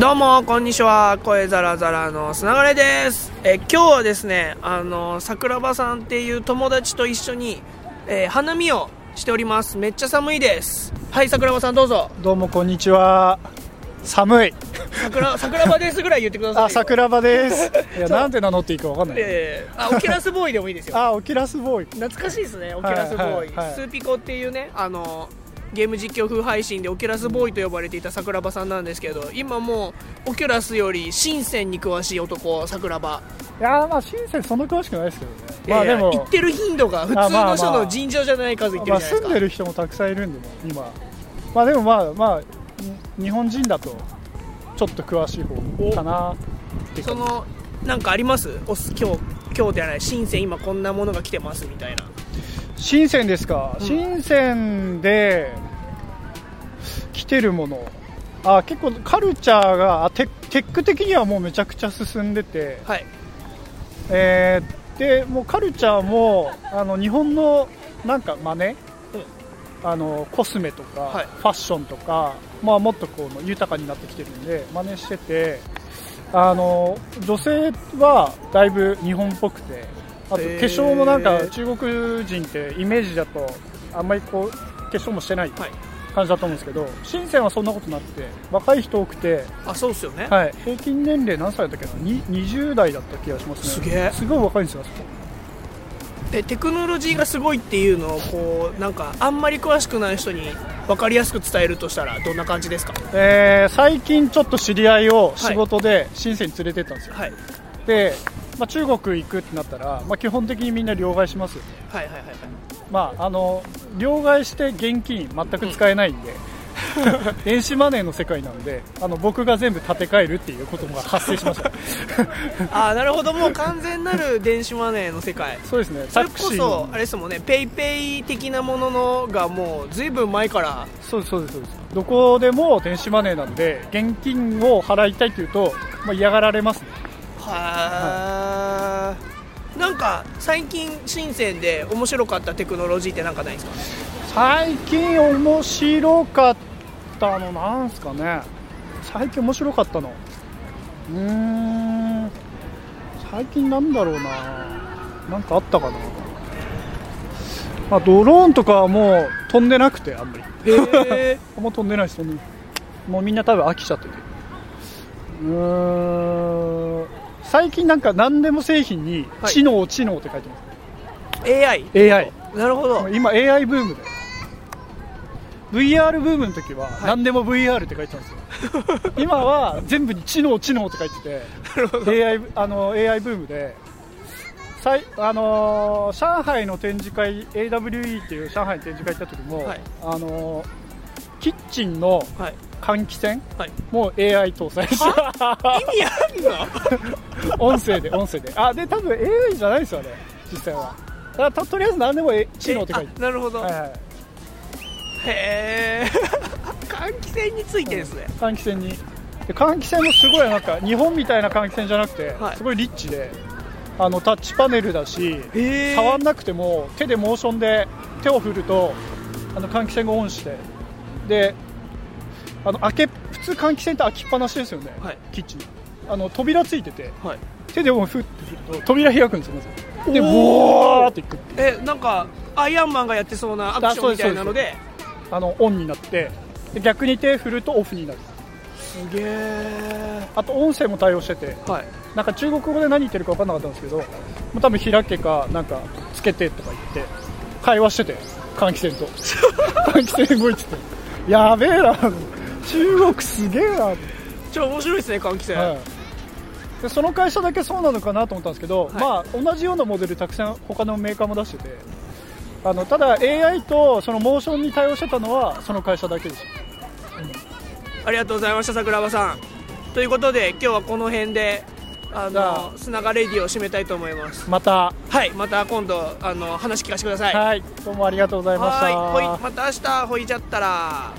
どうもこんにちは。声ザラザラの砂がれです。え今日はですねあの桜庭さんっていう友達と一緒に、えー花見をしております。めっちゃ寒いです。はい桜庭さんどうぞ。どうもこんにちは。寒い。桜桜庭ですぐらい言ってくださいよ。あ桜庭です。いやなんて名乗っていいかわかんない、えー、あオキュラスボーイでもいいですよ。あオキュラスボーイ。懐かしいですねオキュラスボーイ、はいはいはい。スーピコっていうねあのゲーム実況風配信でオキュラスボーイと呼ばれていた桜庭さんなんですけど今もうオキュラスより深センに詳しい男桜庭。いやーまあ深センそんな詳しくないですけどね。まあでも行ってる頻度が普通あまあまあの人の尋常じゃない数行ってまあるじゃないですか、住んでる人もたくさんいるんでね今。まあでもまあまあに日本人だとちょっと詳しい方かなってそのなんかあります？おす今日今日ではない。深セン今こんなものが来てますみたいな深センですか、うん。深センで来てるもの。あ結構カルチャーがあテテック的にはもうめちゃくちゃ進んでて。はい。えーでもうカルチャーもあの日本のなんか真似、あのコスメとか、はい。ファッションとか、まあ、もっとこう豊かになってきてるんで真似してて。あの女性はだいぶ日本っぽくてあと化粧もなんか中国人ってイメージだとあんまりこう化粧もしてないはい。感じだと思うんですけど深センはそんなことなくて若い人多くてあそうっすよね、はい、平均年齢何歳だったっけな？に20代だった気がしますね。すげえ。すごい若いんですよあそこ。えテクノロジーがすごいっていうのをこうなんかあんまり詳しくない人に分かりやすく伝えるとしたらどんな感じですか？えー最近ちょっと知り合いを仕事で深センに連れてったんですよ、はい。で、まあ、中国行くってなったら、まあ、基本的にみんな両替しますよはいはいはいはい。まああの両替して現金全く使えないんで、電子マネーの世界なんであの僕が全部立て替えるっていうことが発生しました。ああなるほど。もう完全なる電子マネーの世界。そうですね。それこそあれですもんね。ペイペイ的なもののがもうずいぶん前から。そうですそうですそうです。どこでも電子マネーなんで現金を払いたいっていうと、まあ、嫌がられますね。はか最近深センで面白かったテクノロジーってなんかないですか？最近面白かったのなんすかね。最近面白かったの。うーん。最近なんだろうな。なんかあったかな。まあドローンとかはもう飛んでなくてあんまり。へえ あんま飛んでないですもうみんな多分飽きちゃってて。うーん最近なんか何でも製品にはい知能知能って書いてます。AI AI なるほど。今 AI ブームで VR ブームの時は何でも VR って書いてたんですよ、今は全部に知能知能って書いてて AI, あの AI ブームでさいあのー上海の展示会 AWE っていう上海の展示会行った時も、はい。あのーキッチンのはい換気扇？はい。も AI 搭載して意味あんの？音声で音声で。あで多分 AI じゃないですよね実際は。だからととりあえず何でもえ知能って書いて。あなるほど、はいはい。へえ。換気扇についてですね、換気扇に。で換気扇もすごいなんか日本みたいな換気扇じゃなくて、はい。すごいリッチであのタッチパネルだし触んなくても手でモーションで手を振るとあの換気扇がオンして。であの開け普通換気扇って開きっぱなしですよね、はい。キッチン。あの扉ついててはい。手でもふって振ると扉開くんですよまず。でボーっていくってえなんかアイアンマンがやってそうなアクションみたいなので。あのオンになってで逆に手振るとオフになる。すげえあと音声も対応しててはい。なんか中国語で何言ってるか分かんなかったんですけど、もう多分開けか、なんかつけてとか言って、会話してて、換気扇と。換気扇動いてて。やべえな、中国すげえな、超面白いですね換気扇、はい。でその会社だけそうなのかなと思ったんですけど、はい。まあ、同じようなモデルたくさん他のメーカーも出してて、あのただ AI とそのモーションに対応してたのはその会社だけです。ありがとうございました桜庭さん。ということで今日はこの辺であの砂がレディを締めたいと思います。また、はい。また今度あの話聞かせてください。はい、どうもありがとうございました。はい。ほい。また明日ほいじゃったら